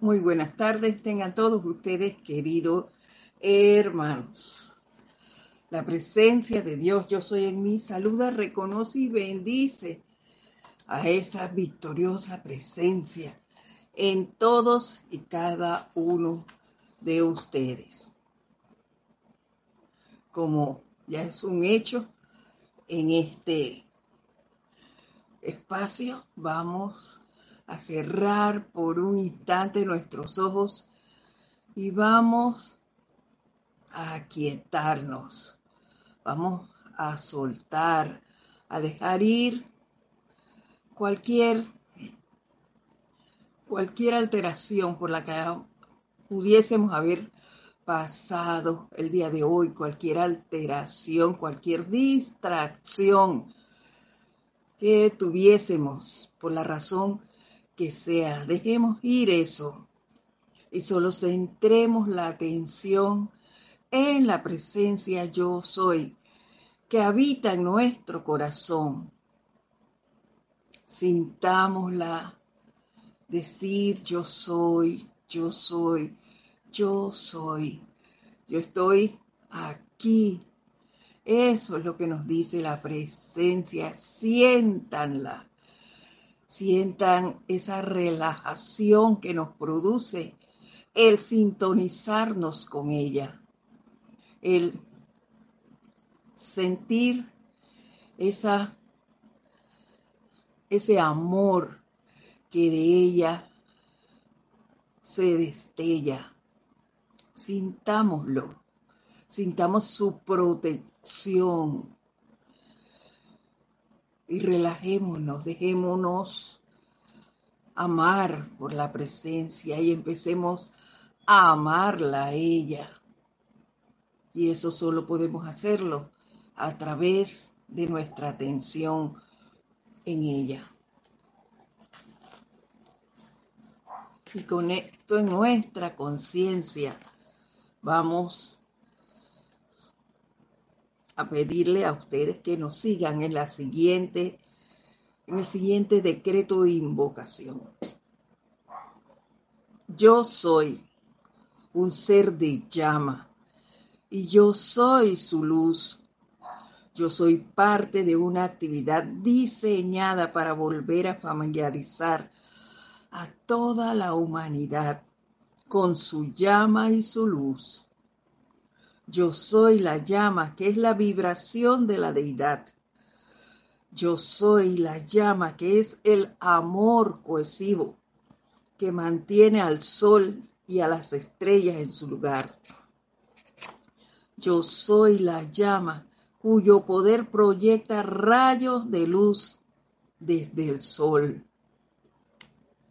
Muy buenas tardes, tengan todos ustedes, queridos hermanos. La presencia de Dios, yo soy en mí, saluda, reconoce y bendice a esa victoriosa presencia en todos y cada uno de ustedes. Como ya es un hecho, en este espacio vamos a cerrar por un instante nuestros ojos y vamos a aquietarnos. Vamos a soltar, a dejar ir cualquier cualquier alteración por la que pudiésemos haber pasado el día de hoy, cualquier alteración, cualquier distracción que tuviésemos por la razón que sea. Dejemos ir eso y solo centremos la atención en la presencia yo soy que habita en nuestro corazón. Sintámosla decir yo soy, yo soy, yo soy. Yo estoy aquí. Eso es lo que nos dice la presencia. Siéntanla sientan esa relajación que nos produce el sintonizarnos con ella, el sentir esa, ese amor que de ella se destella. Sintámoslo, sintamos su protección, y relajémonos, dejémonos amar por la presencia y empecemos a amarla a ella. Y eso solo podemos hacerlo a través de nuestra atención en ella. Y con esto en nuestra conciencia vamos a pedirle a ustedes que nos sigan en la siguiente, en el siguiente decreto e invocación. Yo soy un ser de llama y yo soy su luz. Yo soy parte de una actividad diseñada para volver a familiarizar a toda la humanidad con su llama y su luz. Yo soy la llama, que es la vibración de la deidad. Yo soy la llama, que es el amor cohesivo, que mantiene al sol y a las estrellas en su lugar. Yo soy la llama, cuyo poder proyecta rayos de luz desde el sol.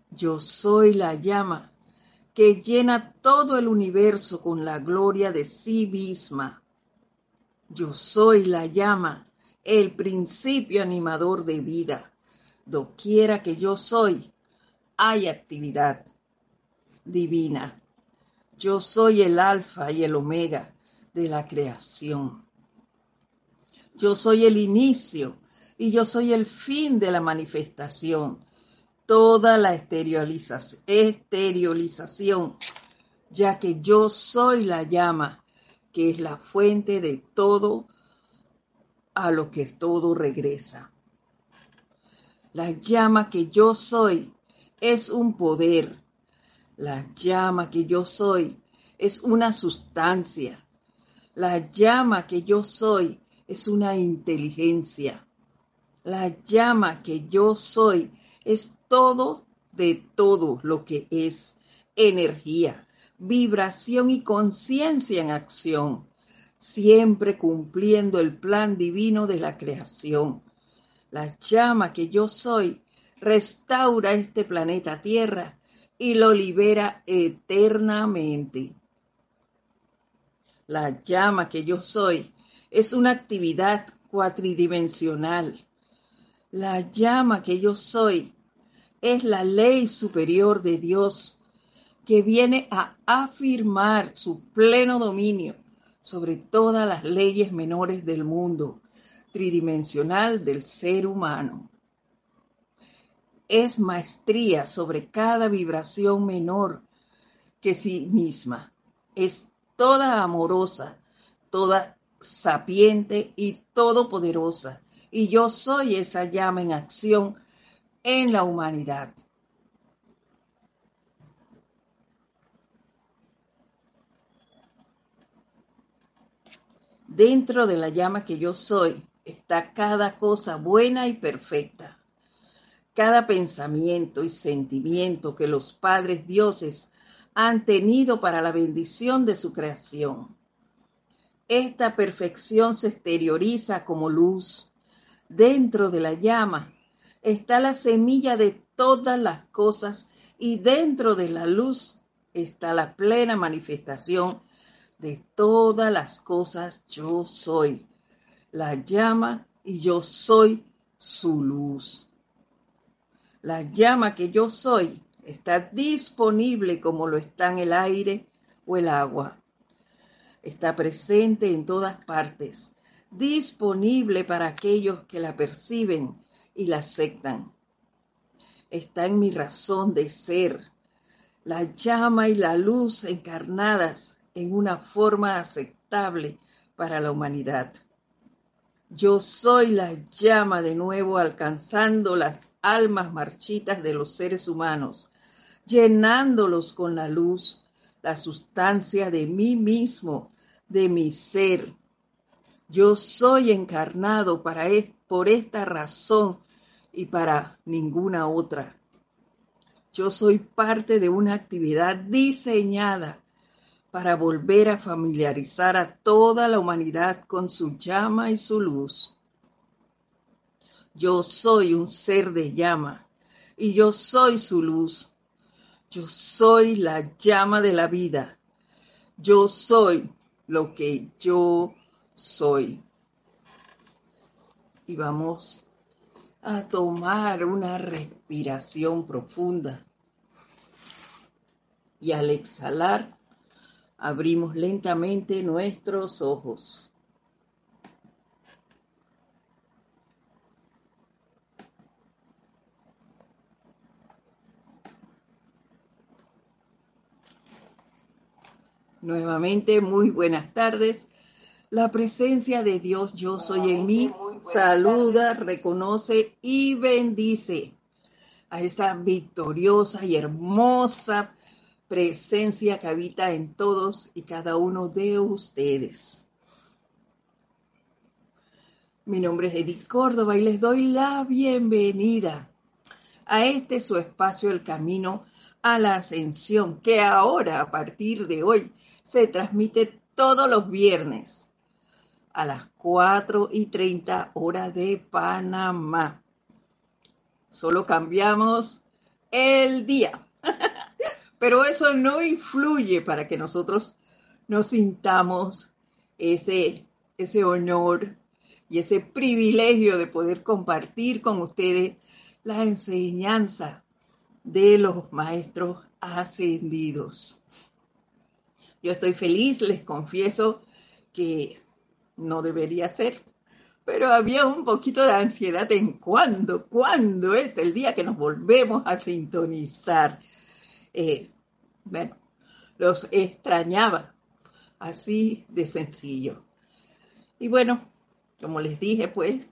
Yo soy la llama que llena todo el universo con la gloria de sí misma. Yo soy la llama, el principio animador de vida. Doquiera que yo soy, hay actividad divina. Yo soy el alfa y el omega de la creación. Yo soy el inicio y yo soy el fin de la manifestación toda la exteriorización, ya que yo soy la llama, que es la fuente de todo a lo que todo regresa. La llama que yo soy es un poder. La llama que yo soy es una sustancia. La llama que yo soy es una inteligencia. La llama que yo soy es todo de todo lo que es energía, vibración y conciencia en acción, siempre cumpliendo el plan divino de la creación. La llama que yo soy restaura este planeta Tierra y lo libera eternamente. La llama que yo soy es una actividad cuatridimensional. La llama que yo soy es la ley superior de Dios que viene a afirmar su pleno dominio sobre todas las leyes menores del mundo tridimensional del ser humano. Es maestría sobre cada vibración menor que sí misma. Es toda amorosa, toda sapiente y todopoderosa. Y yo soy esa llama en acción en la humanidad. Dentro de la llama que yo soy está cada cosa buena y perfecta, cada pensamiento y sentimiento que los padres dioses han tenido para la bendición de su creación. Esta perfección se exterioriza como luz. Dentro de la llama está la semilla de todas las cosas y dentro de la luz está la plena manifestación de todas las cosas yo soy. La llama y yo soy su luz. La llama que yo soy está disponible como lo están el aire o el agua. Está presente en todas partes, disponible para aquellos que la perciben y la aceptan. Está en mi razón de ser. La llama y la luz encarnadas en una forma aceptable para la humanidad. Yo soy la llama de nuevo alcanzando las almas marchitas de los seres humanos, llenándolos con la luz, la sustancia de mí mismo, de mi ser. Yo soy encarnado para por esta razón y para ninguna otra. Yo soy parte de una actividad diseñada para volver a familiarizar a toda la humanidad con su llama y su luz. Yo soy un ser de llama y yo soy su luz. Yo soy la llama de la vida. Yo soy lo que yo soy. Y vamos a tomar una respiración profunda. Y al exhalar, Abrimos lentamente nuestros ojos. Nuevamente, muy buenas tardes. La presencia de Dios, yo soy en mí, saluda, reconoce y bendice a esa victoriosa y hermosa presencia que habita en todos y cada uno de ustedes. Mi nombre es Edith Córdoba y les doy la bienvenida a este su espacio El Camino a la Ascensión, que ahora, a partir de hoy, se transmite todos los viernes a las 4 y 30 horas de Panamá. Solo cambiamos el día. Pero eso no influye para que nosotros nos sintamos ese, ese honor y ese privilegio de poder compartir con ustedes la enseñanza de los maestros ascendidos. Yo estoy feliz, les confieso que no debería ser, pero había un poquito de ansiedad en cuándo, cuándo es el día que nos volvemos a sintonizar eh, bueno, los extrañaba, así de sencillo. Y bueno, como les dije, pues,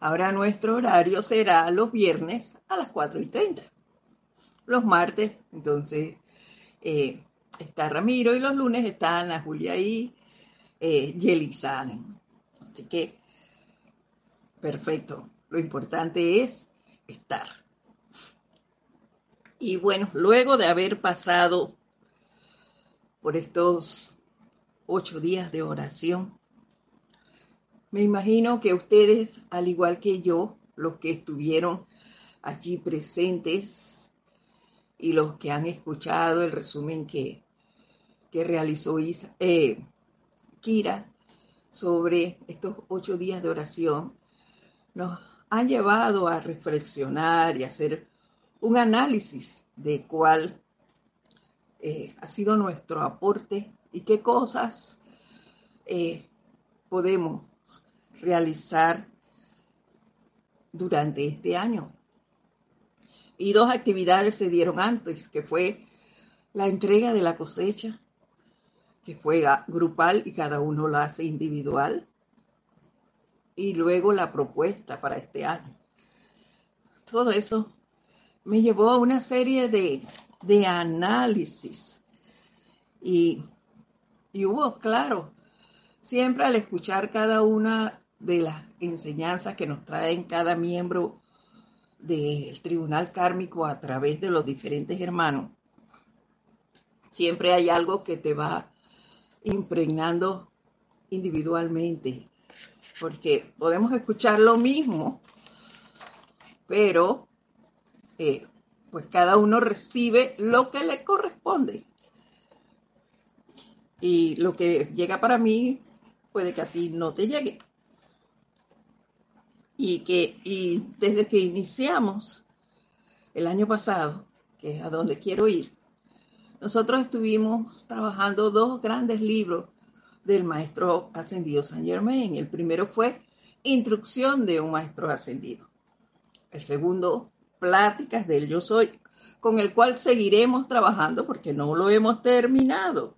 ahora nuestro horario será los viernes a las 4 y 30. Los martes, entonces, eh, está Ramiro y los lunes están Ana Julia y eh. Así que, perfecto. Lo importante es estar. Y bueno, luego de haber pasado por estos ocho días de oración, me imagino que ustedes, al igual que yo, los que estuvieron allí presentes y los que han escuchado el resumen que, que realizó eh, Sobre estos ocho días de oración, nos han llevado a reflexionar y hacer un análisis de cuál eh, ha sido nuestro aporte y qué cosas eh, podemos realizar durante este año. Y dos actividades se dieron antes, que fue la entrega de la cosecha, que fue grupal y cada uno la hace individual, y luego la propuesta para este año. Todo eso me llevó a una serie de, de análisis y, y hubo, claro, siempre al escuchar cada una de las enseñanzas que nos traen cada miembro del tribunal kármico a través de los diferentes hermanos, siempre hay algo que te va impregnando individualmente, porque podemos escuchar lo mismo, pero eh, pues cada uno recibe lo que le corresponde. Y lo que llega para mí puede que a ti no te llegue. Y que y desde que iniciamos el año pasado, que es a donde quiero ir, nosotros estuvimos trabajando dos grandes libros del maestro ascendido San Germain. El primero fue Instrucción de un maestro ascendido. El segundo, Pláticas del Yo Soy, con el cual seguiremos trabajando porque no lo hemos terminado.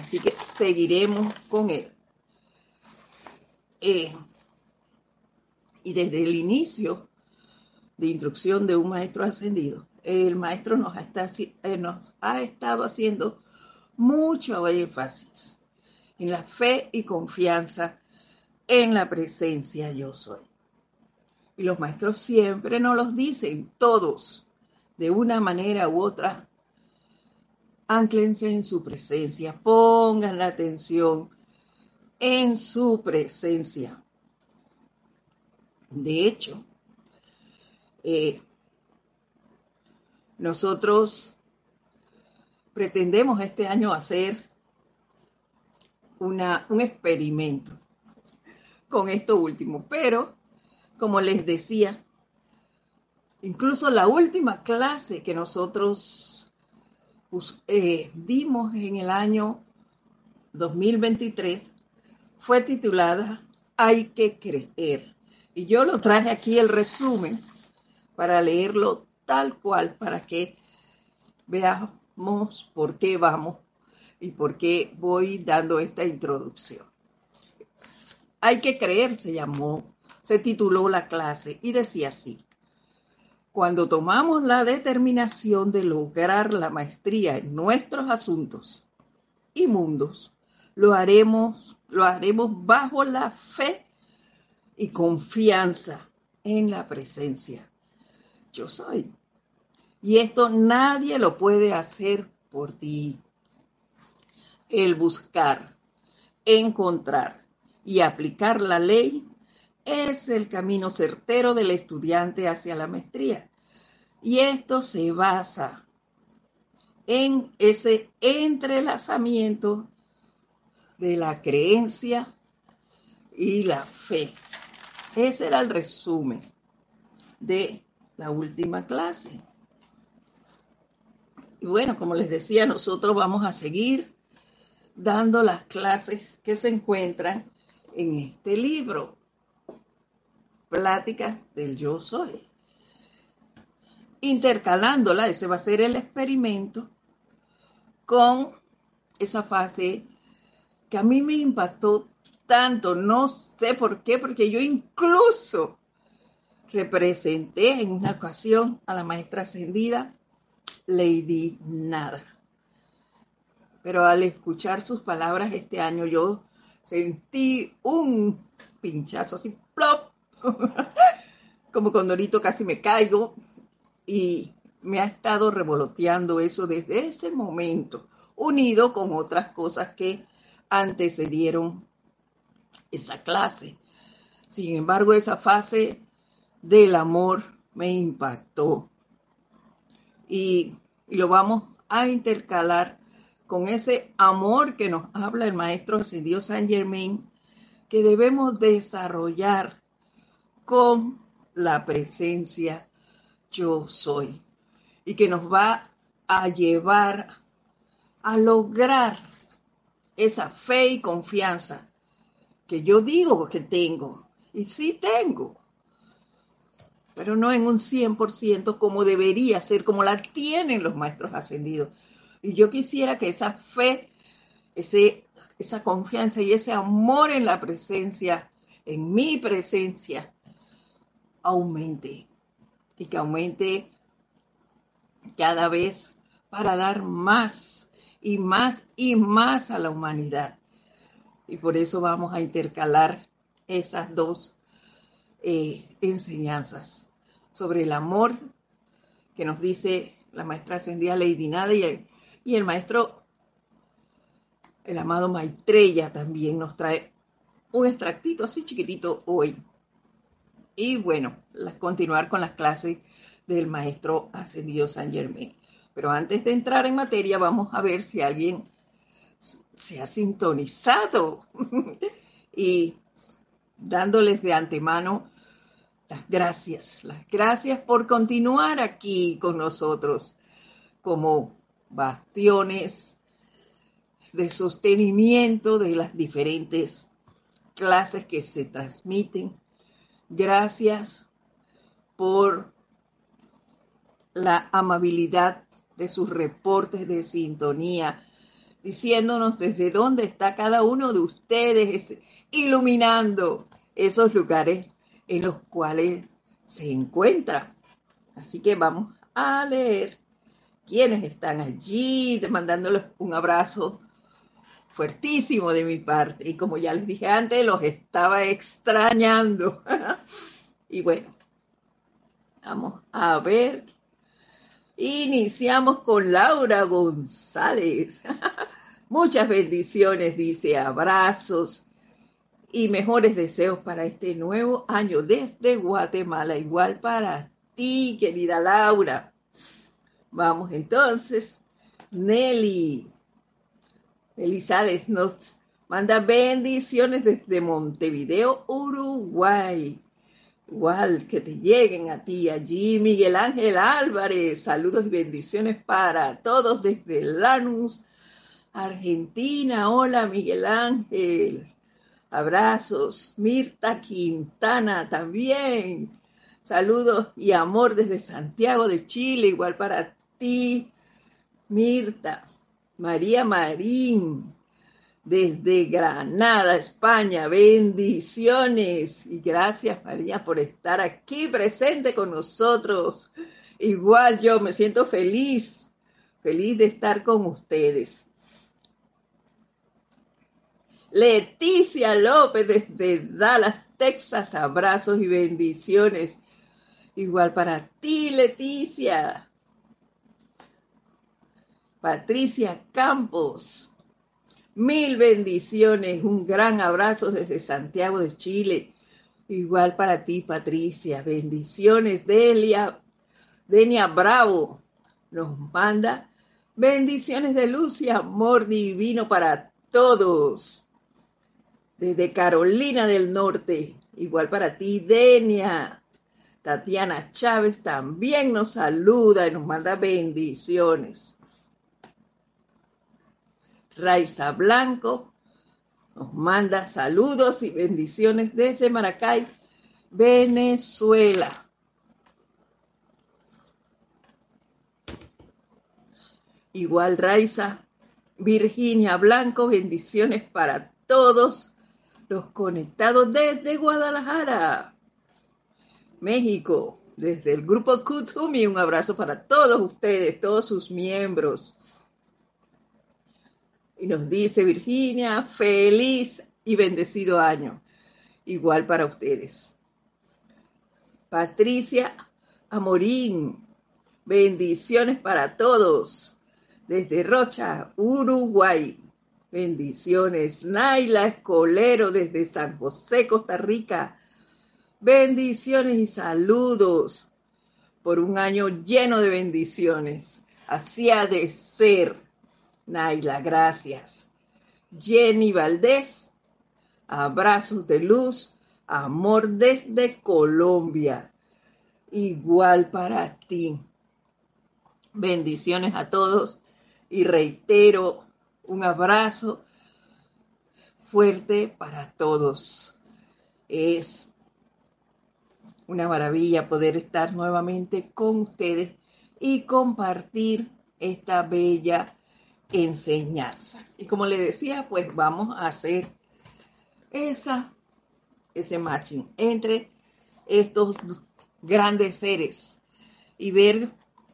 Así que seguiremos con él. Eh, y desde el inicio de instrucción de un maestro ascendido, el maestro nos, eh, nos ha estado haciendo mucho énfasis en la fe y confianza en la presencia yo soy. Y los maestros siempre nos los dicen, todos, de una manera u otra, anclense en su presencia, pongan la atención en su presencia. De hecho, eh, nosotros pretendemos este año hacer una, un experimento con esto último, pero como les decía, incluso la última clase que nosotros eh, dimos en el año 2023 fue titulada Hay que creer. Y yo lo traje aquí el resumen para leerlo tal cual para que veamos por qué vamos y por qué voy dando esta introducción. Hay que creer, se llamó, se tituló la clase y decía así. Cuando tomamos la determinación de lograr la maestría en nuestros asuntos y mundos, lo haremos, lo haremos bajo la fe y confianza en la presencia yo soy. Y esto nadie lo puede hacer por ti. El buscar, encontrar y aplicar la ley es el camino certero del estudiante hacia la maestría. Y esto se basa en ese entrelazamiento de la creencia y la fe. Ese era el resumen de la última clase. Y bueno, como les decía, nosotros vamos a seguir dando las clases que se encuentran en este libro, Pláticas del Yo Soy. Intercalándola, ese va a ser el experimento, con esa fase que a mí me impactó tanto, no sé por qué, porque yo incluso representé en una ocasión a la maestra ascendida Lady Nada. Pero al escuchar sus palabras este año yo sentí un pinchazo así, plop, como con Dorito casi me caigo y me ha estado revoloteando eso desde ese momento, unido con otras cosas que antecedieron esa clase. Sin embargo, esa fase del amor me impactó. Y, lo vamos a intercalar con ese amor que nos habla el maestro ascendido San Germain, que debemos desarrollar con la presencia yo soy y que nos va a llevar a lograr esa fe y confianza que yo digo que tengo y sí tengo pero no en un 100% como debería ser, como la tienen los maestros ascendidos. Y yo quisiera que esa fe, ese, esa confianza y ese amor en la presencia, en mi presencia, aumente. Y que aumente cada vez para dar más y más y más a la humanidad. Y por eso vamos a intercalar esas dos eh, enseñanzas sobre el amor que nos dice la maestra ascendida Lady Nada y el, y el maestro, el amado Maitreya también nos trae un extractito así chiquitito hoy. Y bueno, continuar con las clases del maestro ascendido San Germain. Pero antes de entrar en materia, vamos a ver si alguien se ha sintonizado y dándoles de antemano las gracias, las gracias por continuar aquí con nosotros como bastiones de sostenimiento de las diferentes clases que se transmiten. Gracias por la amabilidad de sus reportes de sintonía, diciéndonos desde dónde está cada uno de ustedes, iluminando esos lugares en los cuales se encuentra. Así que vamos a leer quienes están allí, mandándoles un abrazo fuertísimo de mi parte. Y como ya les dije antes, los estaba extrañando. y bueno, vamos a ver Iniciamos con Laura González. Muchas bendiciones, dice, abrazos y mejores deseos para este nuevo año desde Guatemala. Igual para ti, querida Laura. Vamos entonces. Nelly. Elizabeth nos manda bendiciones desde Montevideo, Uruguay. Igual que te lleguen a ti allí, Miguel Ángel Álvarez. Saludos y bendiciones para todos desde Lanús, Argentina. Hola, Miguel Ángel. Abrazos. Mirta Quintana también. Saludos y amor desde Santiago de Chile. Igual para ti, Mirta. María Marín desde Granada, España. Bendiciones y gracias María por estar aquí presente con nosotros. Igual yo me siento feliz, feliz de estar con ustedes. Leticia López desde Dallas, Texas, abrazos y bendiciones. Igual para ti, Leticia. Patricia Campos, Mil bendiciones, un gran abrazo desde Santiago de Chile. Igual para ti, Patricia. Bendiciones, Delia. Denia Bravo nos manda bendiciones de luz y amor divino para todos. Desde Carolina del Norte, igual para ti, Denia. Tatiana Chávez también nos saluda y nos manda bendiciones. Raiza Blanco nos manda saludos y bendiciones desde Maracay, Venezuela. Igual Raiza, Virginia Blanco, bendiciones para todos los conectados desde Guadalajara, México, desde el grupo Kutsumi, un abrazo para todos ustedes, todos sus miembros. Y nos dice Virginia, feliz y bendecido año. Igual para ustedes. Patricia Amorín, bendiciones para todos. Desde Rocha, Uruguay. Bendiciones. Naila Escolero desde San José, Costa Rica. Bendiciones y saludos por un año lleno de bendiciones. Así ha de ser. Naila, gracias. Jenny Valdés, abrazos de luz, amor desde Colombia. Igual para ti. Bendiciones a todos y reitero un abrazo fuerte para todos. Es una maravilla poder estar nuevamente con ustedes y compartir esta bella enseñanza. Y como le decía, pues vamos a hacer esa, ese matching entre estos grandes seres y ver,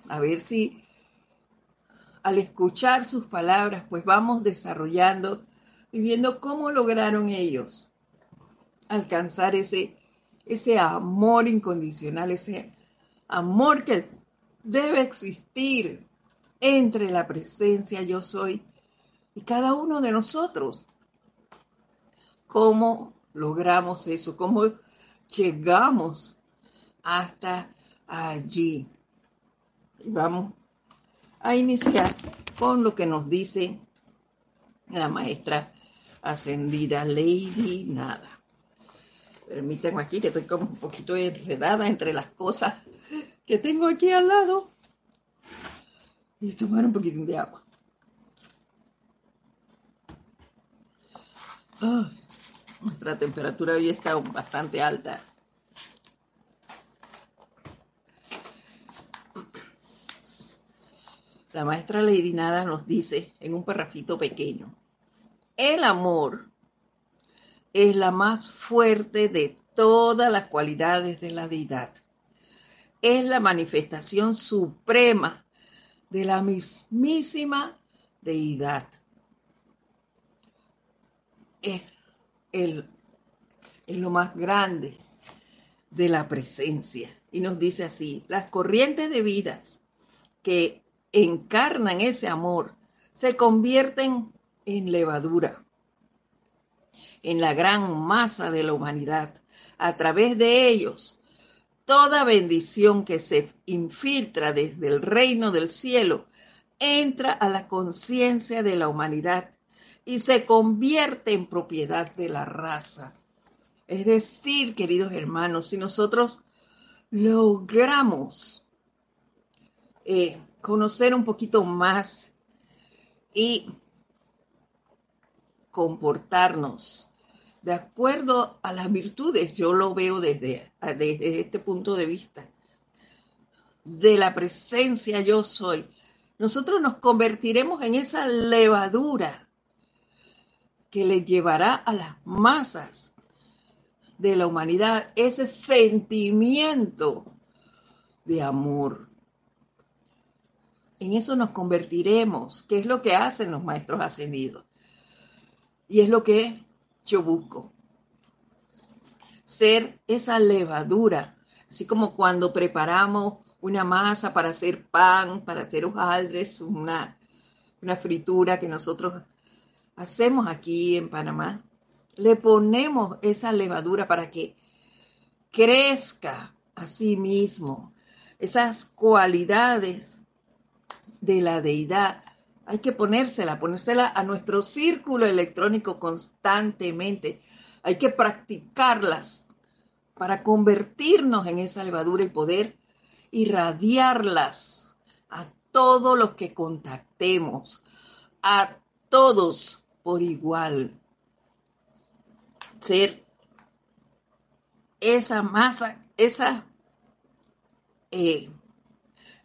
a ver si al escuchar sus palabras, pues vamos desarrollando y viendo cómo lograron ellos alcanzar ese, ese amor incondicional, ese amor que debe existir entre la presencia yo soy y cada uno de nosotros. ¿Cómo logramos eso? ¿Cómo llegamos hasta allí? vamos a iniciar con lo que nos dice la maestra ascendida Lady Nada. Permítanme aquí que estoy como un poquito enredada entre las cosas que tengo aquí al lado. Y tomar un poquitín de agua. nuestra temperatura hoy está bastante alta. La maestra Lady Nada nos dice en un parrafito pequeño, el amor es la más fuerte de todas las cualidades de la deidad. Es la manifestación suprema de la mismísima deidad. Es, el, es lo más grande de la presencia. Y nos dice así, las corrientes de vidas que encarnan ese amor se convierten en levadura en la gran masa de la humanidad. A través de ellos, toda bendición que se infiltra desde el reino del cielo entra a la conciencia de la humanidad y se convierte en propiedad de la raza. Es decir, queridos hermanos, si nosotros logramos eh, conocer un poquito más y comportarnos de acuerdo a las virtudes, yo lo veo desde, desde este punto de vista, de la presencia yo soy, nosotros nos convertiremos en esa levadura que le llevará a las masas de la humanidad ese sentimiento de amor en eso nos convertiremos, que es lo que hacen los maestros ascendidos. Y es lo que yo busco. Ser esa levadura, así como cuando preparamos una masa para hacer pan, para hacer hojaldres, una, una fritura que nosotros hacemos aquí en Panamá. Le ponemos esa levadura para que crezca a sí mismo esas cualidades de la deidad. Hay que ponérsela, ponérsela a nuestro círculo electrónico constantemente. Hay que practicarlas para convertirnos en esa levadura y poder irradiarlas a todos los que contactemos, a todos por igual. Ser esa masa, esa eh,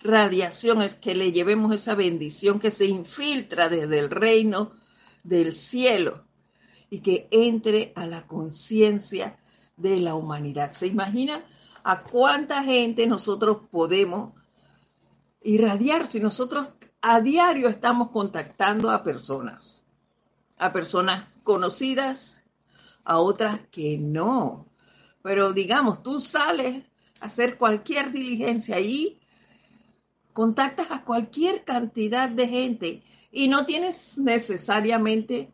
radiación es que le llevemos esa bendición que se infiltra desde el reino del cielo y que entre a la conciencia de la humanidad. ¿Se imagina a cuánta gente nosotros podemos irradiar si nosotros a diario estamos contactando a personas? A personas conocidas, a otras que no. Pero digamos, tú sales a hacer cualquier diligencia ahí contactas a cualquier cantidad de gente y no tienes necesariamente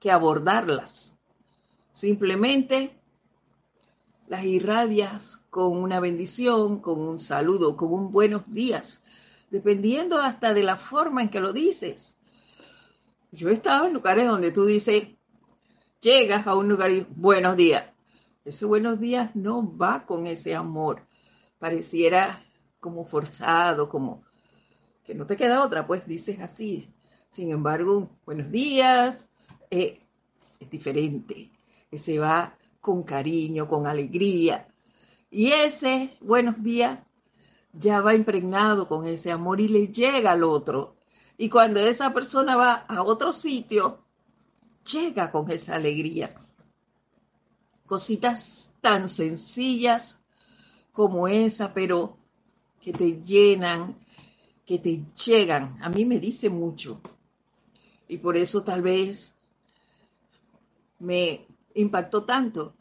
que abordarlas. Simplemente las irradias con una bendición, con un saludo, con un buenos días, dependiendo hasta de la forma en que lo dices. Yo he estado en lugares donde tú dices, llegas a un lugar y buenos días. Ese buenos días no va con ese amor. Pareciera como forzado, como que no te queda otra, pues dices así. Sin embargo, buenos días, eh, es diferente, se va con cariño, con alegría. Y ese buenos días ya va impregnado con ese amor y le llega al otro Y cuando esa persona va a otro sitio, llega con esa alegría. Cositas tan sencillas como esa, pero que te llenan, que te llegan. A mí me dice mucho. Y por eso tal vez me impactó tanto.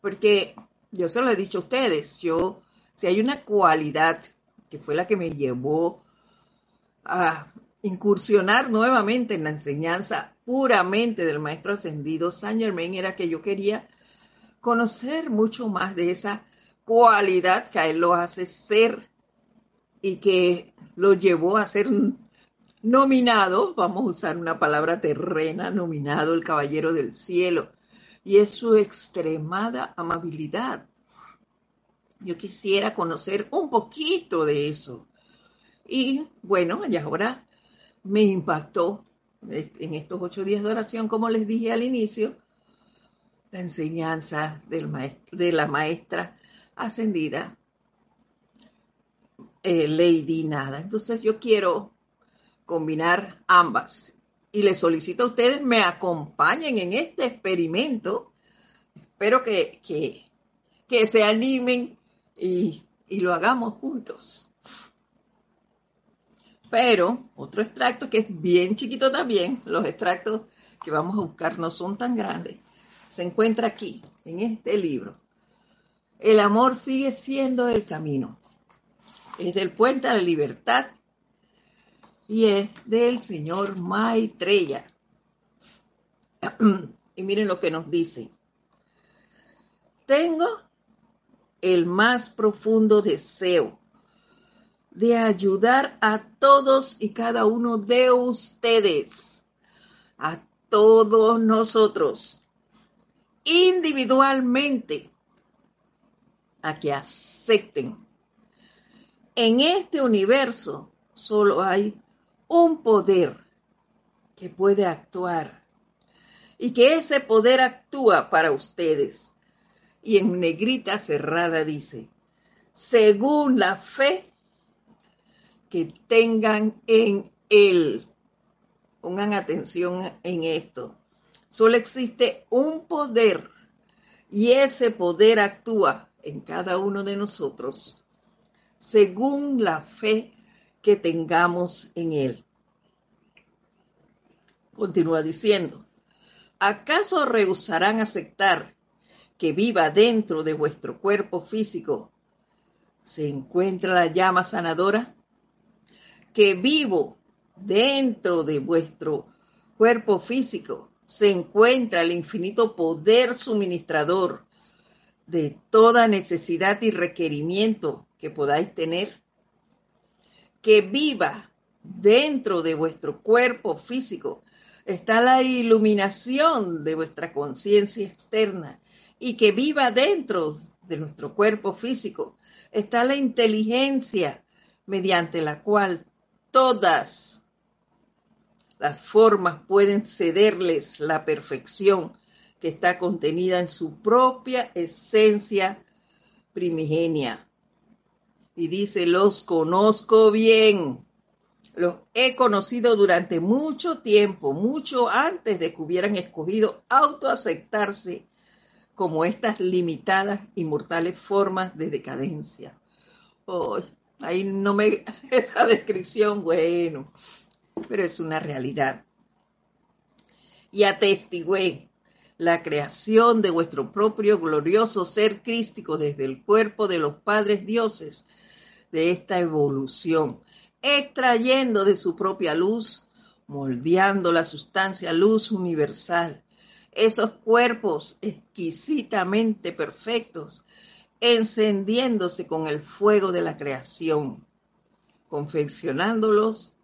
Porque yo se lo he dicho a ustedes, yo, si hay una cualidad que fue la que me llevó a incursionar nuevamente en la enseñanza puramente del maestro ascendido Saint Germain, era que yo quería conocer mucho más de esa cualidad que a él lo hace ser y que lo llevó a ser nominado, vamos a usar una palabra terrena, nominado el Caballero del Cielo, y es su extremada amabilidad. Yo quisiera conocer un poquito de eso. Y bueno, y ahora me impactó en estos ocho días de oración, como les dije al inicio, la enseñanza del de la maestra ascendida, eh, Lady Nada. Entonces yo quiero combinar ambas y les solicito a ustedes me acompañen en este experimento. Espero que, que, se animen y, y lo hagamos juntos. Pero otro extracto que es bien chiquito también, los extractos que vamos a buscar no son tan grandes, se encuentra aquí, en este libro. El amor sigue siendo el camino. Es del puente a la libertad y es del señor Maitreya. Y miren lo que nos dice. Tengo el más profundo deseo de ayudar a todos y cada uno de ustedes, a todos nosotros, individualmente, a que acepten. En este universo solo hay un poder que puede actuar y que ese poder actúa para ustedes. Y en negrita cerrada dice, según la fe que tengan en Él. Pongan atención en esto. Solo existe un poder y ese poder actúa en cada uno de nosotros según la fe que tengamos en Él. Continúa diciendo, ¿acaso rehusarán aceptar que viva dentro de vuestro cuerpo físico se encuentra la llama sanadora? que vivo dentro de vuestro cuerpo físico se encuentra el infinito poder suministrador de toda necesidad y requerimiento que podáis tener. Que viva dentro de vuestro cuerpo físico está la iluminación de vuestra conciencia externa y que viva dentro de nuestro cuerpo físico está la inteligencia mediante la cual todas las formas pueden cederles la perfección que está contenida en su propia esencia primigenia. Y dice, los conozco bien, los he conocido durante mucho tiempo, mucho antes de que hubieran escogido autoaceptarse como estas limitadas y mortales formas de decadencia. Oh, Ahí no me, esa descripción, bueno, pero es una realidad. Y atestigué la creación de vuestro propio glorioso ser crístico desde el cuerpo de los padres dioses de esta evolución, extrayendo de su propia luz, moldeando la sustancia luz universal, esos cuerpos exquisitamente perfectos encendiéndose con el fuego de la creación, confeccionándolos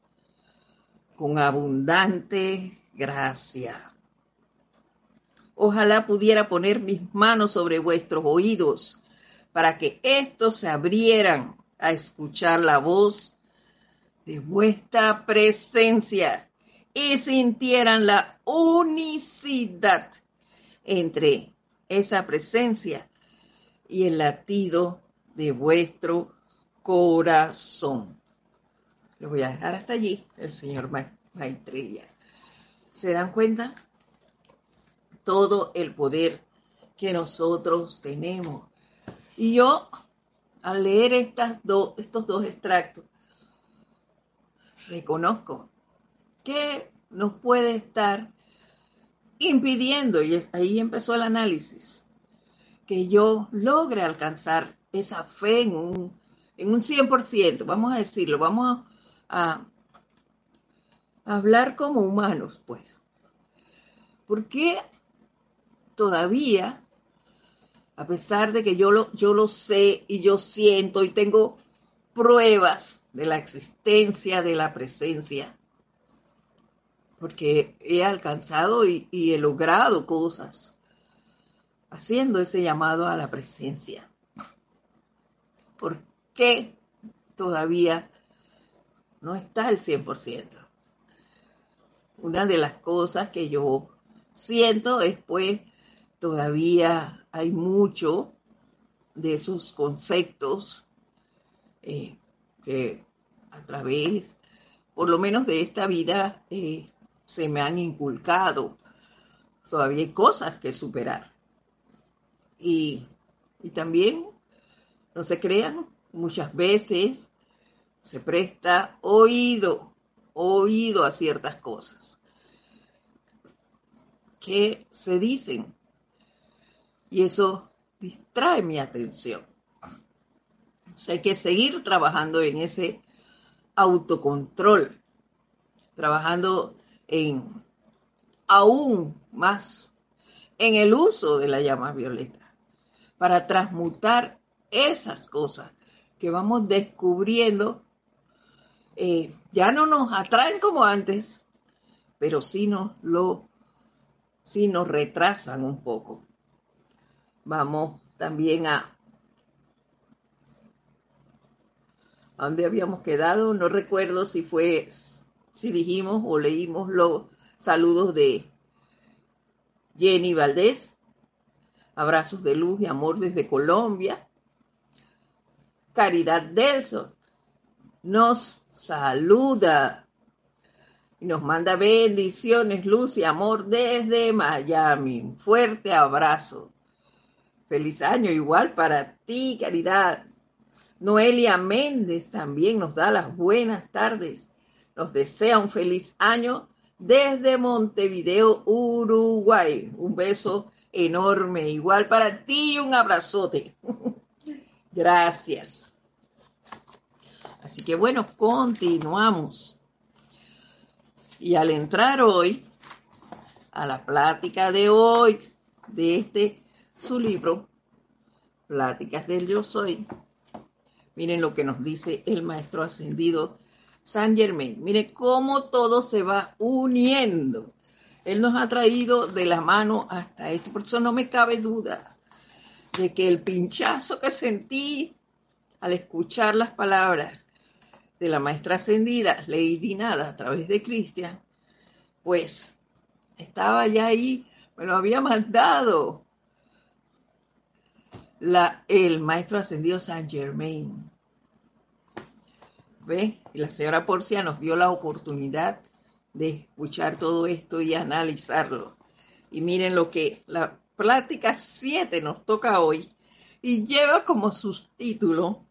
con abundante gracia. Ojalá pudiera poner mis manos sobre vuestros oídos para que éstos se abrieran a escuchar la voz de vuestra presencia y sintieran la unicidad entre esa presencia y el latido de vuestro corazón. Lo voy a dejar hasta allí, el señor Maitreya. ¿Se dan cuenta? Todo el poder que nosotros tenemos. Y yo, al leer estos dos extractos, reconozco que nos puede estar impidiendo, y ahí empezó el análisis, que yo logre alcanzar esa fe en un, en un 100%, vamos a decirlo, vamos a, hablar como humanos, pues. ¿Por qué todavía, a pesar de que yo lo, yo lo sé y yo siento y tengo pruebas de la existencia de la presencia, porque he alcanzado y, he logrado cosas haciendo ese llamado a la presencia. ¿Por qué todavía no está el 100%? Una de las cosas que yo siento es pues todavía hay mucho de esos conceptos eh, que a través, por lo menos de esta vida, eh, se me han inculcado. Todavía hay cosas que superar. Y, y también, no se crean, muchas veces se presta oído, oído a ciertas cosas que se dicen. Y eso distrae mi atención. hay que seguir trabajando en ese autocontrol, trabajando en aún más en el uso de la llama violeta para transmutar esas cosas que vamos descubriendo eh, ya no nos atraen como antes, pero sí nos lo sí nos retrasan un poco. Vamos también a a dónde habíamos quedado, no recuerdo si fue si dijimos o leímos los saludos de Jenny Valdés, abrazos de luz y amor desde Colombia. Caridad Delson nos saluda y nos manda bendiciones, luz y amor desde Miami. fuerte abrazo. Feliz año igual para ti, Caridad. Noelia Méndez también nos da las buenas tardes nos desea un feliz año desde Montevideo, Uruguay. Un beso enorme, igual para ti y un abrazote. Gracias. Así que bueno, continuamos. Y al entrar hoy a la plática de hoy, de este su libro, Pláticas del Yo Soy, miren lo que nos dice el maestro ascendido San Germain. Mire cómo todo se va uniendo. Él nos ha traído de la mano hasta esto. Por eso no me cabe duda de que el pinchazo que sentí al escuchar las palabras de la maestra ascendida, Lady Nada, a través de Cristian, pues estaba ya ahí, me lo había mandado el maestro ascendido San Germain. ¿Ve? Y la señora Porcia nos dio la oportunidad de escuchar todo esto y analizarlo. Y miren lo que la plática 7 nos toca hoy y lleva como subtítulo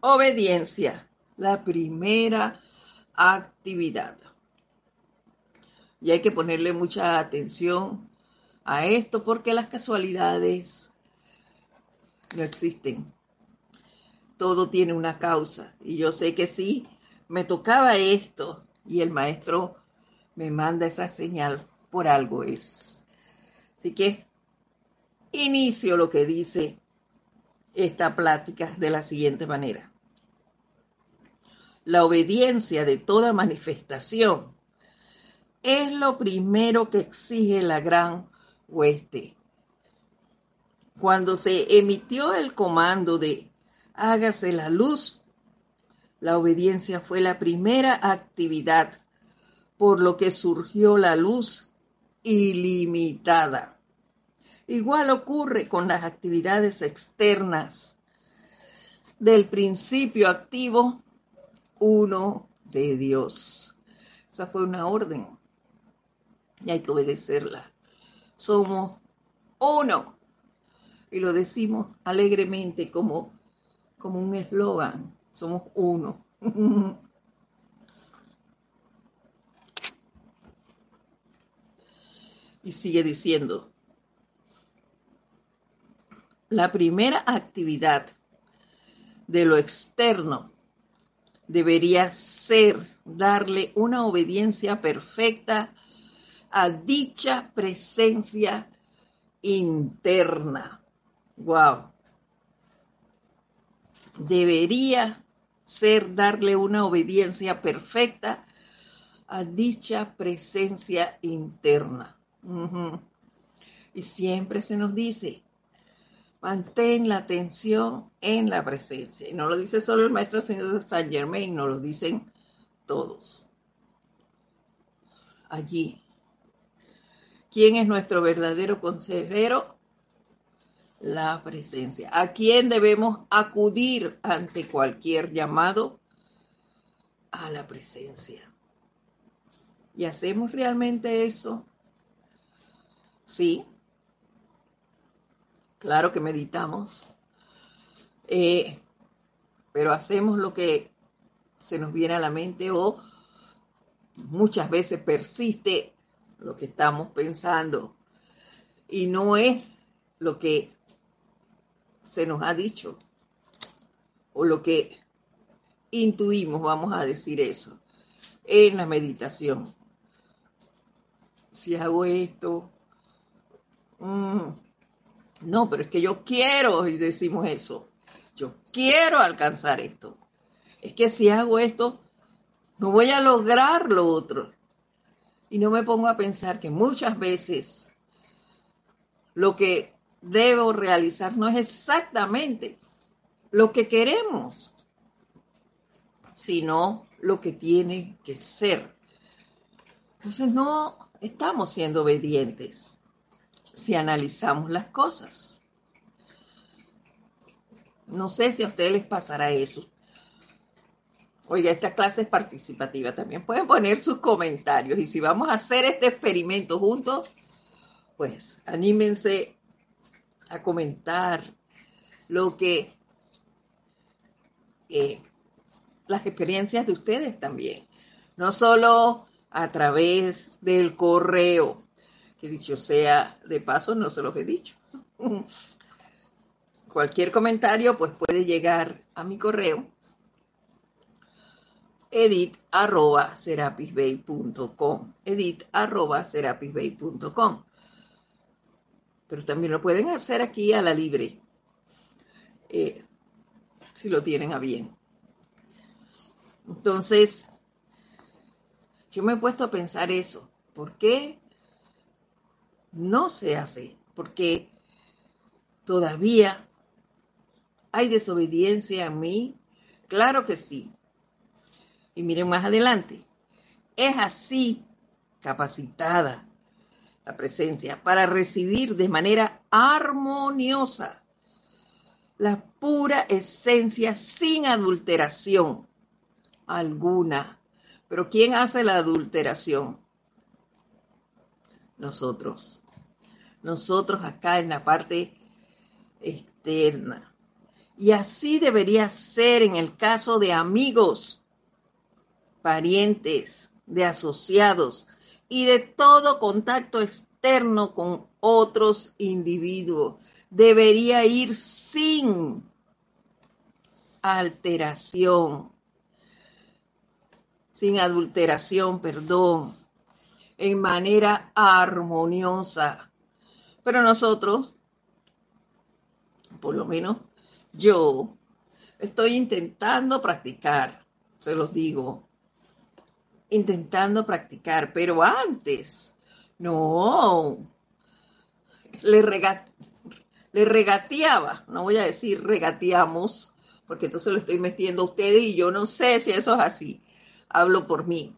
Obediencia, la primera actividad. Y hay que ponerle mucha atención a esto porque las casualidades no existen todo tiene una causa. Y yo sé que sí, me tocaba esto y el maestro me manda esa señal, por algo es. Así que inicio lo que dice esta plática de la siguiente manera. La obediencia de toda manifestación es lo primero que exige la gran hueste. Cuando se emitió el comando de hágase la luz. La obediencia fue la primera actividad, por lo que surgió la luz ilimitada. Igual ocurre con las actividades externas. Del principio activo, uno de Dios. Esa fue una orden y hay que obedecerla. Somos uno y lo decimos alegremente como, como un eslogan. Somos uno. y sigue diciendo, la primera actividad de lo externo debería ser darle una obediencia perfecta a dicha presencia interna. Wow. Debería ser darle una obediencia perfecta a dicha presencia interna. Y siempre se nos dice, mantén la atención en la presencia. Y no lo dice solo el maestro señor San Germain, no lo dicen todos. Allí. ¿Quién es nuestro verdadero consejero? La presencia. ¿A quién debemos acudir ante cualquier llamado? A la presencia. ¿Y hacemos realmente eso? Sí, Claro que meditamos, eh, pero hacemos lo que se nos viene a la mente o muchas veces persiste lo que estamos pensando y no es lo que se nos ha dicho o lo que intuimos, vamos a decir eso, en la meditación. Si hago esto, mmm, no, pero es que yo quiero, y decimos eso, yo quiero alcanzar esto. Es que si hago esto, no voy a lograr lo otro. Y no me pongo a pensar que muchas veces lo que debo realizar no es exactamente lo que queremos, sino lo que tiene que ser. Entonces no estamos siendo obedientes si analizamos las cosas. No sé si a ustedes les pasará eso. Oiga, esta clase es participativa. También pueden poner sus comentarios. Y si vamos a hacer este experimento juntos, pues anímense a comentar lo que eh, las experiencias de ustedes también. No solo a través del correo, que dicho sea de paso, no se los he dicho. Cualquier comentario pues puede llegar a mi correo edit arroba edit arroba pero también lo pueden hacer aquí a la libre eh, si lo tienen a bien entonces yo me he puesto a pensar eso ¿por qué no se hace, porque todavía hay desobediencia a mí. Claro que sí. Y miren más adelante, es así capacitada la presencia para recibir de manera armoniosa la pura esencia sin adulteración alguna. Pero ¿quién hace la adulteración? Nosotros nosotros acá en la parte externa. Y así debería ser en el caso de amigos, parientes, de asociados y de todo contacto externo con otros individuos. Debería ir sin alteración, sin adulteración, perdón, en manera armoniosa. Pero nosotros, por lo menos yo, estoy intentando practicar, se los digo, intentando practicar, pero antes, no, le, le regateaba, no voy a decir regateamos, porque entonces lo estoy metiendo a ustedes y yo no sé si eso es así, hablo por mí.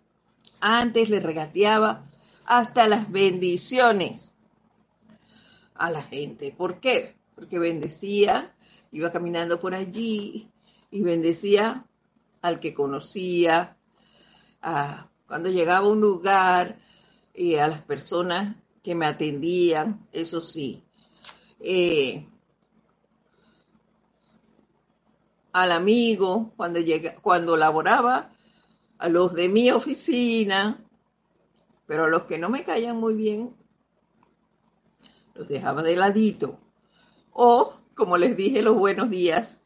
Antes le regateaba hasta las bendiciones a la gente. ¿Por qué? Porque bendecía, iba caminando por allí y bendecía al que conocía, cuando llegaba a un lugar y a las personas que me atendían, eso sí. Eh, al amigo cuando cuando laboraba, a los de mi oficina, pero a los que no me caían muy bien, los dejaba de ladito. O, como les dije, los buenos días,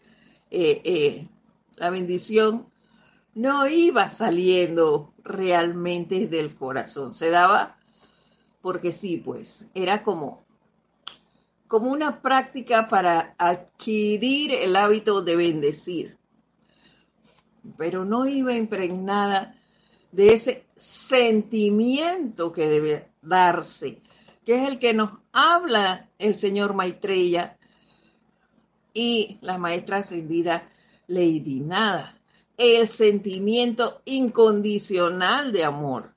eh, eh, la bendición no iba saliendo realmente del corazón, se daba porque sí, pues, era como, como una práctica para adquirir el hábito de bendecir, pero no iba impregnada de ese sentimiento que debe darse, que es el que nos habla el señor Maitreya y la maestra ascendida Lady Nada. El sentimiento incondicional de amor,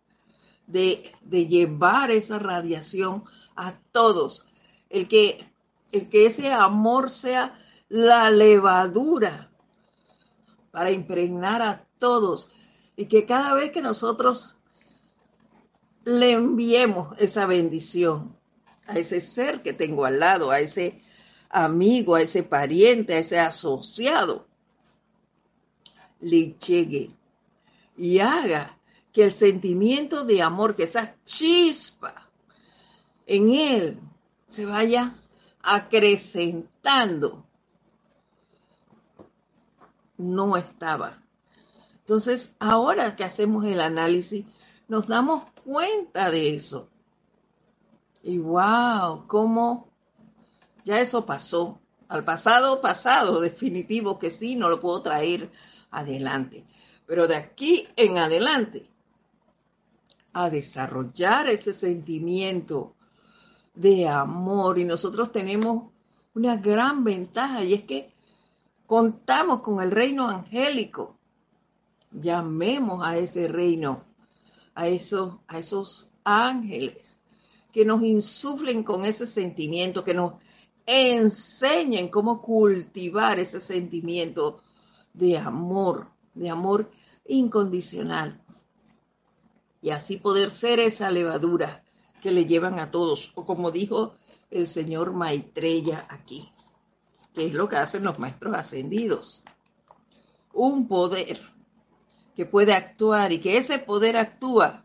de, de llevar esa radiación a todos. El que, el que ese amor sea la levadura para impregnar a todos y que cada vez que nosotros le enviemos esa bendición a ese ser que tengo al lado, a ese amigo, a ese pariente, a ese asociado, le llegue y haga que el sentimiento de amor, que esa chispa en él se vaya acrecentando. No estaba. Entonces, ahora que hacemos el análisis, nos damos cuenta de eso. Y wow, cómo ya eso pasó. Al pasado, pasado, definitivo que sí, no lo puedo traer adelante. Pero de aquí en adelante, a desarrollar ese sentimiento de amor. Y nosotros tenemos una gran ventaja y es que contamos con el reino angélico. Llamemos a ese reino, a esos, a esos ángeles que nos insuflen con ese sentimiento, que nos enseñen cómo cultivar ese sentimiento de amor, de amor incondicional. Y así poder ser esa levadura que le llevan a todos, o como dijo el señor Maitreya aquí, que es lo que hacen los maestros ascendidos. Un poder que puede actuar y que ese poder actúa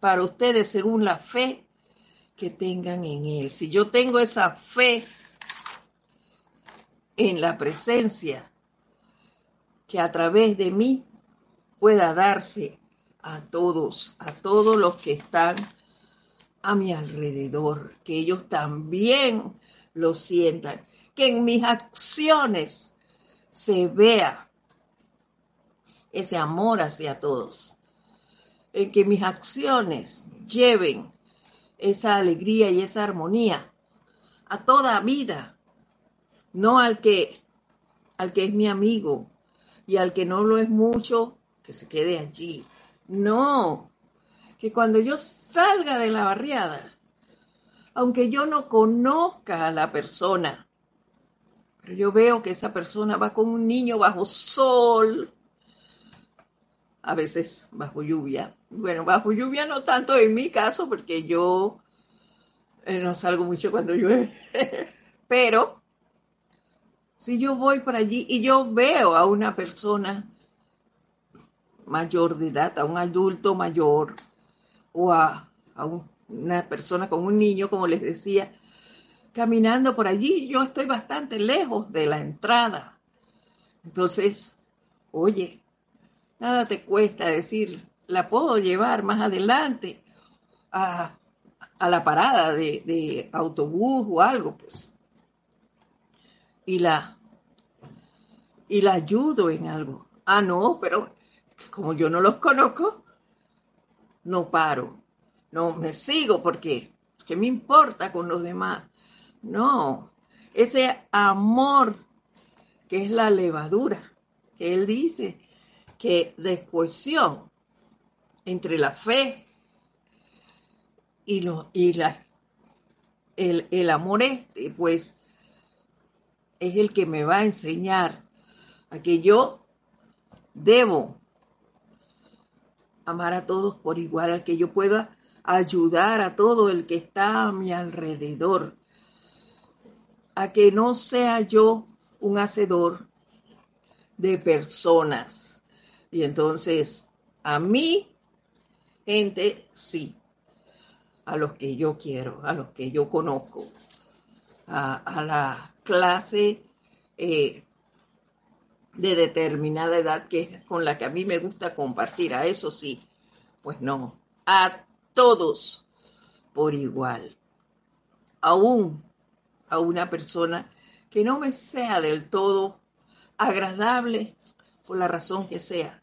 para ustedes según la fe que tengan en él. Si yo tengo esa fe en la presencia que a través de mí pueda darse a todos, a todos los que están a mi alrededor, que ellos también lo sientan, que en mis acciones se vea ese amor hacia todos, en que mis acciones lleven esa alegría y esa armonía a toda vida, no al que al que es mi amigo y al que no lo es mucho, que se quede allí. No, que cuando yo salga de la barriada, aunque yo no conozca a la persona, pero yo veo que esa persona va con un niño bajo sol, a veces bajo lluvia. Bueno, bajo lluvia no tanto en mi caso, porque yo eh, no salgo mucho cuando llueve, pero si yo voy por allí y yo veo a una persona mayor de edad, a un adulto mayor o a, una persona con un niño, como les decía, caminando por allí, yo estoy bastante lejos de la entrada. Entonces, oye, nada te cuesta decir, la puedo llevar más adelante a, la parada de, de, autobús o algo, pues. Y la, y la ayudo en algo. Ah, no, pero como yo no los conozco, no paro, no me sigo porque, ¿qué me importa con los demás? No, ese amor que es la levadura, que él dice que de cohesión entre la fe y, lo, y la, el, el amor este, pues es el que me va a enseñar a que yo debo amar a todos por igual, al que yo pueda ayudar a todo el que está a mi alrededor, a que no sea yo un hacedor de personas. Y entonces, a mí, gente, sí, a los que yo quiero, a los que yo conozco, a, la clase eh, de determinada edad que con la que a mí me gusta compartir, a eso sí, pues no, a todos por igual, aún a una persona que no me sea del todo agradable por la razón que sea,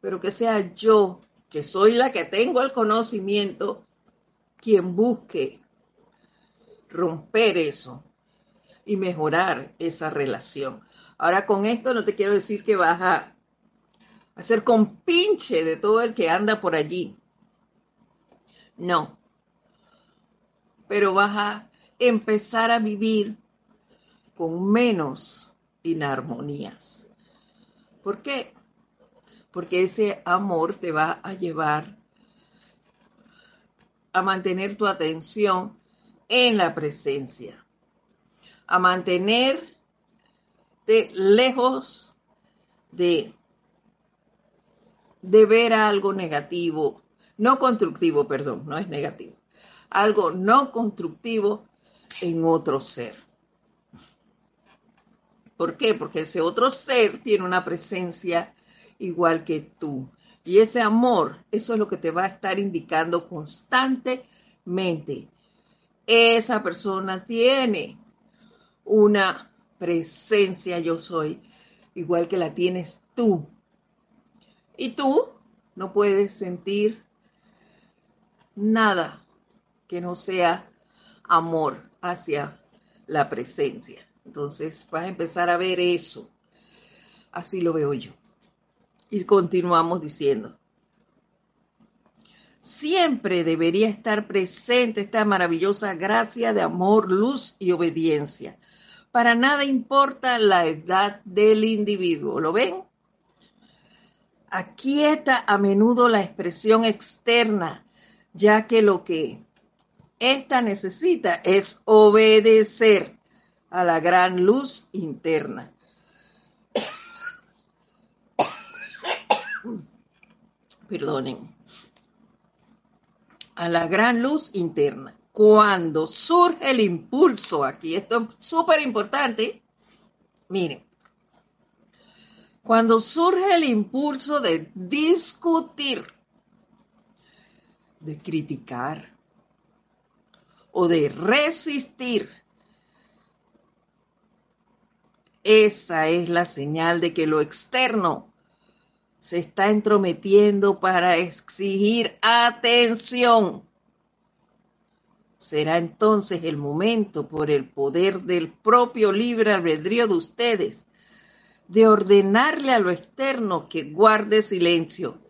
pero que sea yo, que soy la que tengo el conocimiento, quien busque romper eso y mejorar esa relación. Ahora con esto no te quiero decir que vas a hacer compinche de todo el que anda por allí. No. Pero vas a empezar a vivir con menos inarmonías. ¿Por qué? Porque ese amor te va a llevar a mantener tu atención en la presencia, a mantenerte lejos de, de ver algo negativo, no constructivo, perdón, no es negativo, algo no constructivo en otro ser. ¿Por qué? Porque ese otro ser tiene una presencia igual que tú. Y ese amor, eso es lo que te va a estar indicando constantemente. Esa persona tiene una presencia yo soy, igual que la tienes tú. Y tú no puedes sentir nada que no sea amor hacia la presencia. Entonces vas a empezar a ver eso. Así lo veo yo. Y continuamos diciendo, siempre debería estar presente esta maravillosa gracia de amor, luz y obediencia. Para nada importa la edad del individuo. ¿Lo ven? Aquieta a menudo la expresión externa, ya que lo que ésta necesita es obedecer a la gran luz interna. perdonen, a la gran luz interna. Cuando surge el impulso, aquí esto es súper importante, miren, cuando surge el impulso de discutir, de criticar o de resistir, esa es la señal de que lo externo se está entrometiendo para exigir atención. Será entonces el momento, por el poder del propio libre albedrío de ustedes, de ordenarle a lo externo que guarde silencio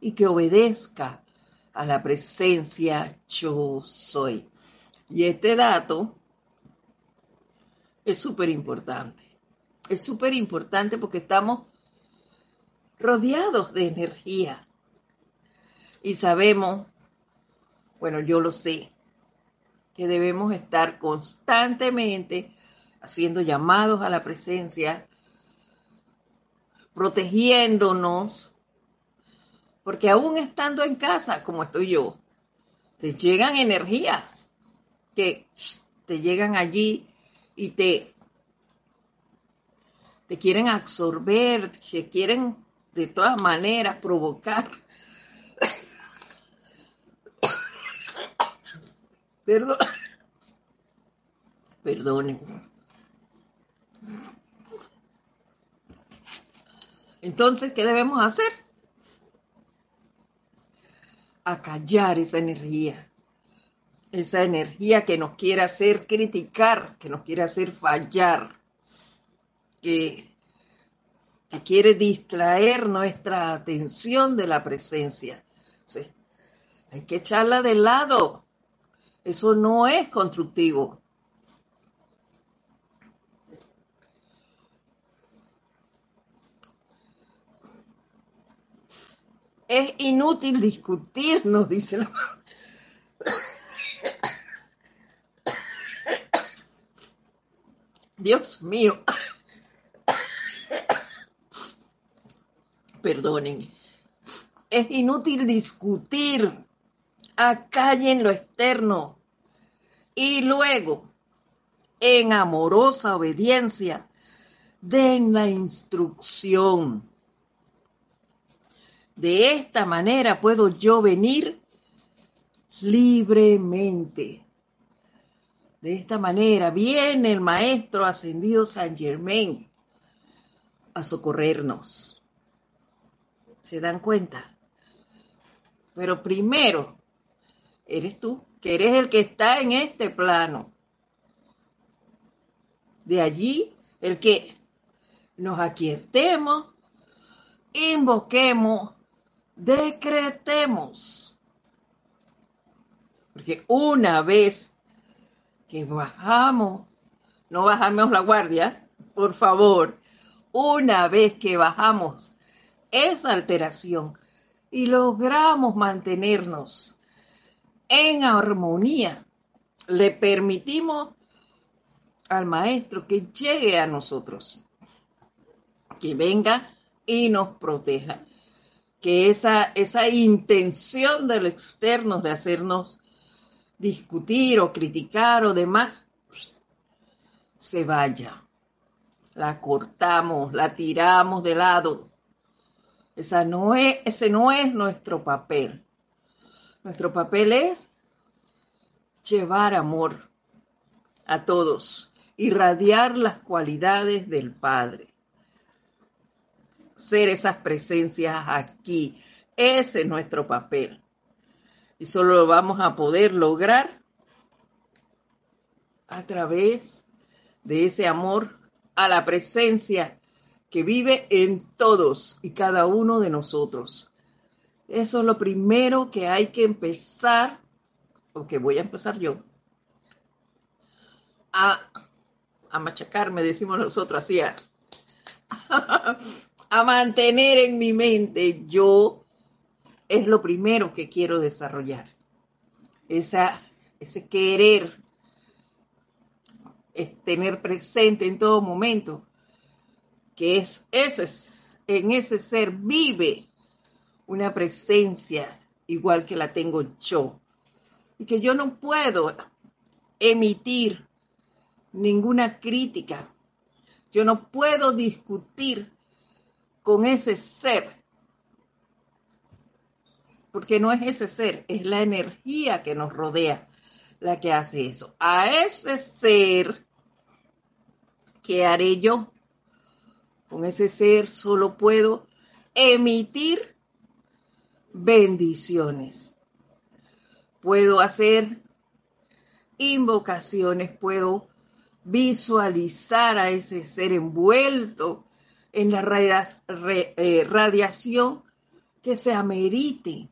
y que obedezca a la presencia yo soy. Y este dato es súper importante. Es súper importante porque estamos rodeados de energía. Y sabemos, bueno, yo lo sé, que debemos estar constantemente haciendo llamados a la presencia, protegiéndonos, porque aún estando en casa, como estoy yo, te llegan energías que te llegan allí y te, te quieren absorber, que quieren de todas maneras provocar. Perdón. Perdonen. Entonces, ¿qué debemos hacer? Acallar esa energía. Esa energía que nos quiere hacer criticar, que nos quiere hacer fallar, que quiere distraer nuestra atención de la presencia. hay que echarla de lado. Eso no es constructivo. Es inútil discutir, nos dice la Dios mío. Perdonen. Es inútil discutir. Acá en lo externo. Y luego, en amorosa obediencia, den la instrucción. De esta manera puedo yo venir libremente. De esta manera viene el Maestro ascendido San Germain a socorrernos. ¿Se dan cuenta? Pero primero, eres tú, que eres el que está en este plano. De allí, el que nos aquietemos, invoquemos, decretemos. Porque una vez que bajamos, no bajamos la guardia, por favor, una vez que bajamos esa alteración y logramos mantenernos en armonía, le permitimos al maestro que llegue a nosotros, que venga y nos proteja. Que esa, esa intención del externo de hacernos discutir o criticar o demás, se vaya. La cortamos, la tiramos de lado. Esa no es, ese no es nuestro papel. Nuestro papel es llevar amor a todos, irradiar las cualidades del Padre, ser esas presencias aquí. Ese es nuestro papel. Y solo lo vamos a poder lograr a través de ese amor a la presencia que vive en todos y cada uno de nosotros. Eso es lo primero que hay que empezar, o que voy a empezar yo, a, a machacarme, decimos nosotros así, a, a mantener en mi mente yo es lo primero que quiero desarrollar. Esa, ese querer es tener presente en todo momento que es eso es en ese ser vive una presencia igual que la tengo yo y que yo no puedo emitir ninguna crítica yo no puedo discutir con ese ser porque no es ese ser, es la energía que nos rodea la que hace eso. A ese ser, ¿qué haré yo? Con ese ser solo puedo emitir bendiciones. Puedo hacer invocaciones, puedo visualizar a ese ser envuelto en la eh, radiación que se amerite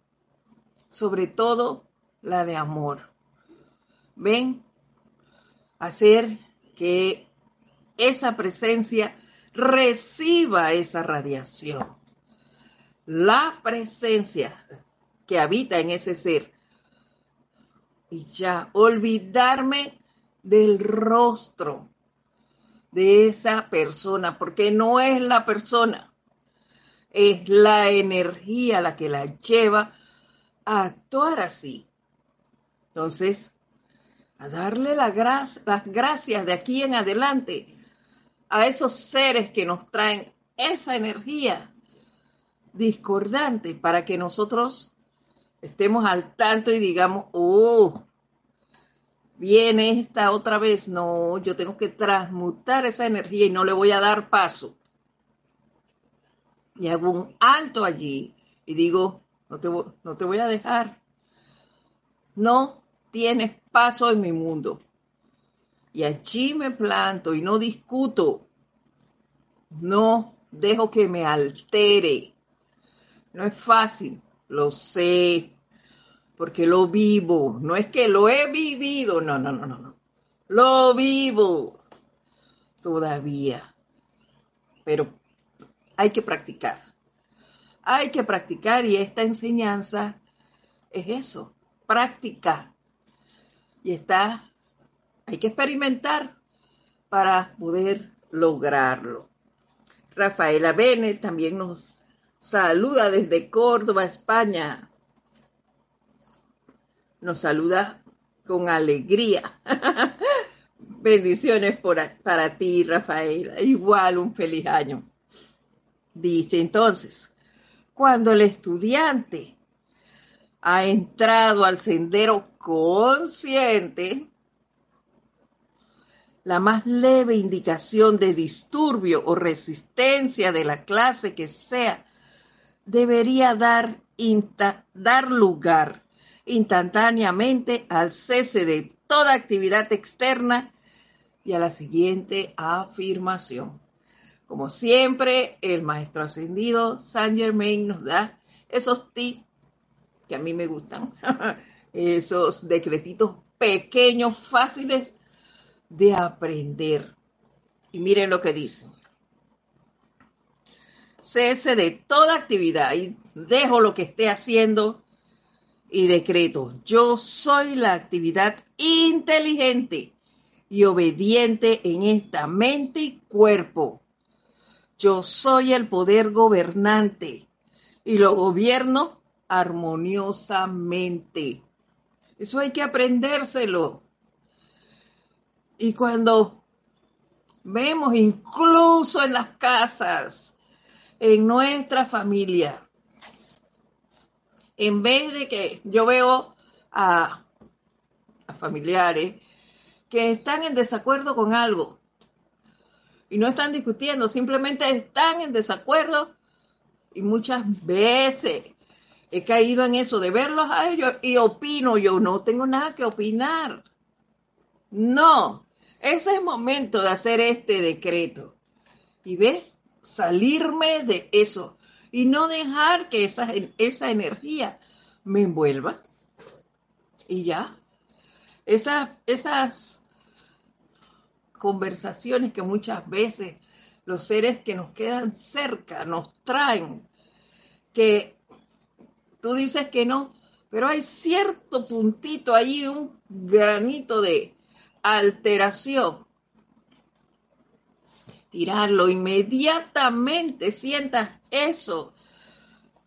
sobre todo la de amor. Ven, hacer que esa presencia reciba esa radiación. La presencia que habita en ese ser. Y ya, olvidarme del rostro de esa persona, porque no es la persona, es la energía la que la lleva a actuar así. Entonces, a darle la las gracias de aquí en adelante a esos seres que nos traen esa energía discordante para que nosotros estemos al tanto y digamos, oh, viene esta otra vez. No, yo tengo que transmutar esa energía y no le voy a dar paso. Y hago un alto allí y digo, no te, no te voy a dejar. No tienes paso en mi mundo. Y allí me planto y no discuto. No dejo que me altere. No es fácil, lo sé, porque lo vivo. No es que lo he vivido, no, no, no, no, no. Lo vivo todavía. Pero hay que practicar hay que practicar y esta enseñanza es eso, práctica. Y está, hay que experimentar para poder lograrlo. Rafaela Bene también nos saluda desde Córdoba, España. Nos saluda con alegría. Bendiciones para ti, Rafaela. Igual un feliz año. Dice entonces, cuando el estudiante ha entrado al sendero consciente, la más leve indicación de disturbio o resistencia de la clase que sea debería dar, dar lugar instantáneamente al cese de toda actividad externa y a la siguiente afirmación. Como siempre, el maestro ascendido Saint Germain nos da esos tips que a mí me gustan, esos decretitos pequeños, fáciles de aprender. Y miren lo que dice. Cese de toda actividad y dejo lo que esté haciendo y decreto. Yo soy la actividad inteligente y obediente en esta mente y cuerpo. Yo soy el poder gobernante y lo gobierno armoniosamente. Eso hay que aprendérselo. Y cuando vemos incluso en las casas, en nuestra familia, en vez de que yo veo a, familiares que están en desacuerdo con algo y no están discutiendo, simplemente están en desacuerdo y muchas veces he caído en eso de verlos a ellos y opino yo, no tengo nada que opinar. No, ese es el momento de hacer este decreto. Y ve, salirme de eso y no dejar que esa, esa energía me envuelva. Y ya, esas, esas conversaciones que muchas veces los seres que nos quedan cerca nos traen, que tú dices que no, pero hay cierto puntito ahí, un granito de alteración tirarlo. Inmediatamente sientas eso.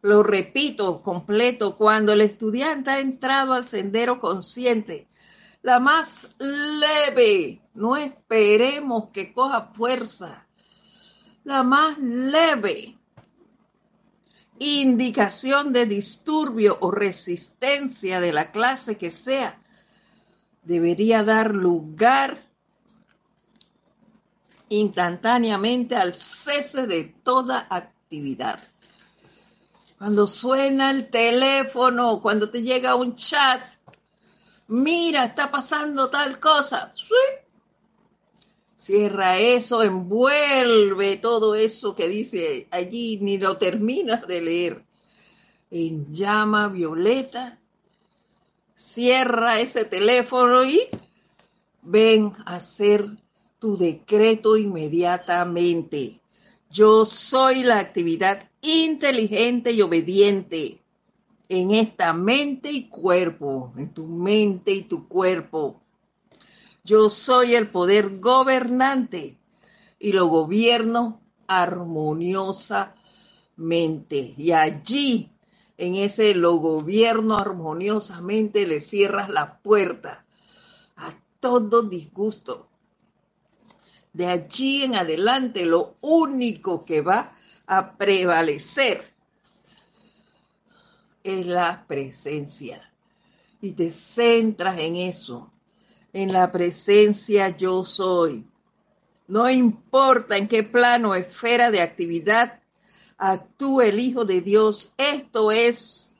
Lo repito completo, cuando el estudiante ha entrado al sendero consciente, la más leve, no esperemos que coja fuerza, la más leve indicación de disturbio o resistencia de la clase que sea, debería dar lugar instantáneamente al cese de toda actividad. Cuando suena el teléfono, cuando te llega un chat, mira, está pasando tal cosa. Cierra eso, envuelve todo eso que dice allí, ni lo terminas de leer. En llama violeta, cierra ese teléfono y ven a hacer tu decreto inmediatamente. Yo soy la actividad inteligente y obediente en esta mente y cuerpo, en tu mente y tu cuerpo. Yo soy el poder gobernante y lo gobierno armoniosamente. Y allí, en ese lo gobierno armoniosamente, le cierras la puerta a todo disgusto, de allí en adelante lo único que va a prevalecer es la presencia. Y te centras en eso, en la presencia yo soy. No importa en qué plano esfera de actividad actúe el Hijo de Dios, esto es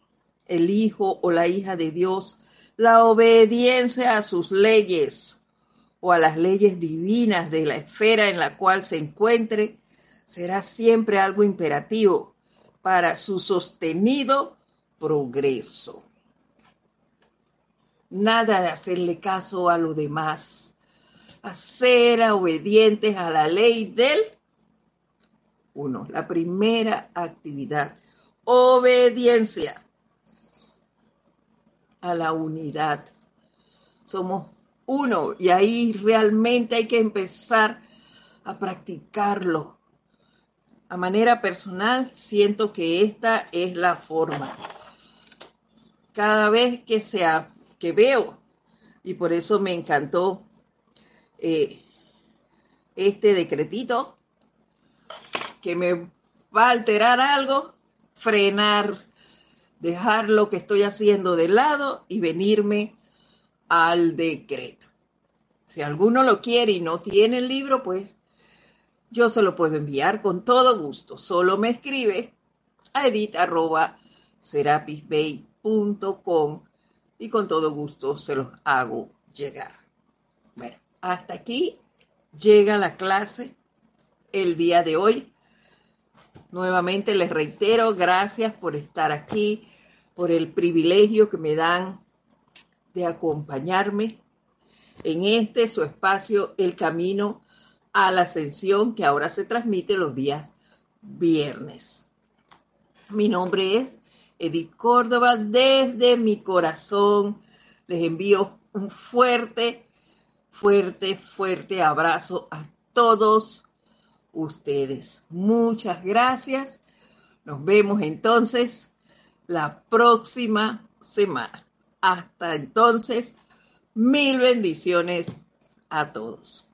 el Hijo o la hija de Dios, la obediencia a sus leyes o a las leyes divinas de la esfera en la cual se encuentre, será siempre algo imperativo para su sostenido progreso. Nada de hacerle caso a lo demás, a ser obedientes a la ley del uno, la primera actividad, obediencia a la unidad. Somos uno y ahí realmente hay que empezar a practicarlo. A manera personal, siento que esta es la forma. Cada vez que sea que veo, y por eso me encantó eh, este decretito, que me va a alterar algo, frenar, dejar lo que estoy haciendo de lado y venirme al decreto. Si alguno lo quiere y no tiene el libro, pues yo se lo puedo enviar con todo gusto. Solo me escribe a edit.serapisbay.com y con todo gusto se los hago llegar. Bueno, hasta aquí llega la clase el día de hoy. Nuevamente les reitero, gracias por estar aquí, por el privilegio que me dan de acompañarme en este su espacio, El Camino a la Ascensión, que ahora se transmite los días viernes. Mi nombre es Edith Córdoba, desde mi corazón les envío un fuerte, fuerte, fuerte abrazo a todos ustedes. Muchas gracias. Nos vemos entonces la próxima semana. Hasta entonces, mil bendiciones a todos.